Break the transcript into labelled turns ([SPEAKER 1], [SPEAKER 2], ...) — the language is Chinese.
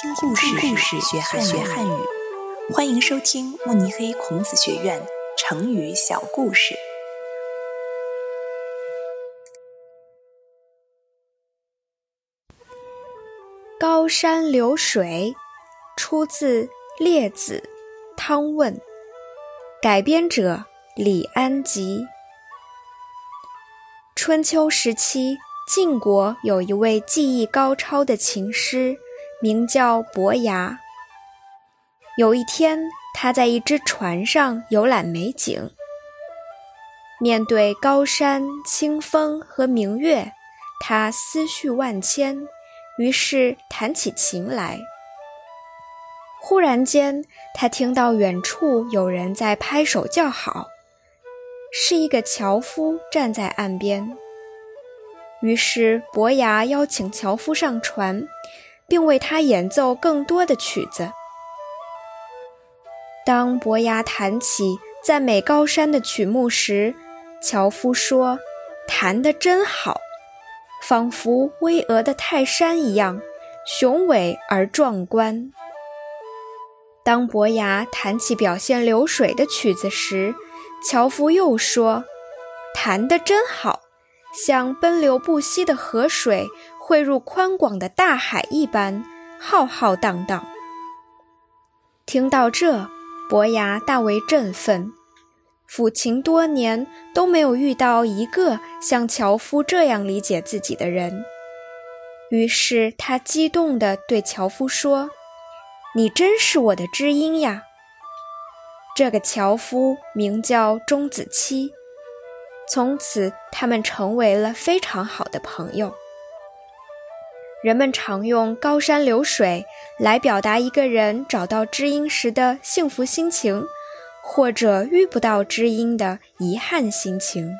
[SPEAKER 1] 听故事，故事学汉学汉语。欢迎收听慕尼黑孔子学院成语小故事。
[SPEAKER 2] 高山流水，出自《列子·汤问》，改编者李安吉。春秋时期。晋国有一位技艺高超的琴师，名叫伯牙。有一天，他在一只船上游览美景，面对高山、清风和明月，他思绪万千，于是弹起琴来。忽然间，他听到远处有人在拍手叫好，是一个樵夫站在岸边。于是，伯牙邀请樵夫上船，并为他演奏更多的曲子。当伯牙弹起赞美高山的曲目时，樵夫说：“弹得真好，仿佛巍峨的泰山一样，雄伟而壮观。”当伯牙弹起表现流水的曲子时，樵夫又说：“弹得真好。”像奔流不息的河水汇入宽广的大海一般浩浩荡荡。听到这，伯牙大为振奋，抚琴多年都没有遇到一个像樵夫这样理解自己的人。于是他激动地对樵夫说：“你真是我的知音呀！”这个樵夫名叫钟子期。从此，他们成为了非常好的朋友。人们常用“高山流水”来表达一个人找到知音时的幸福心情，或者遇不到知音的遗憾心情。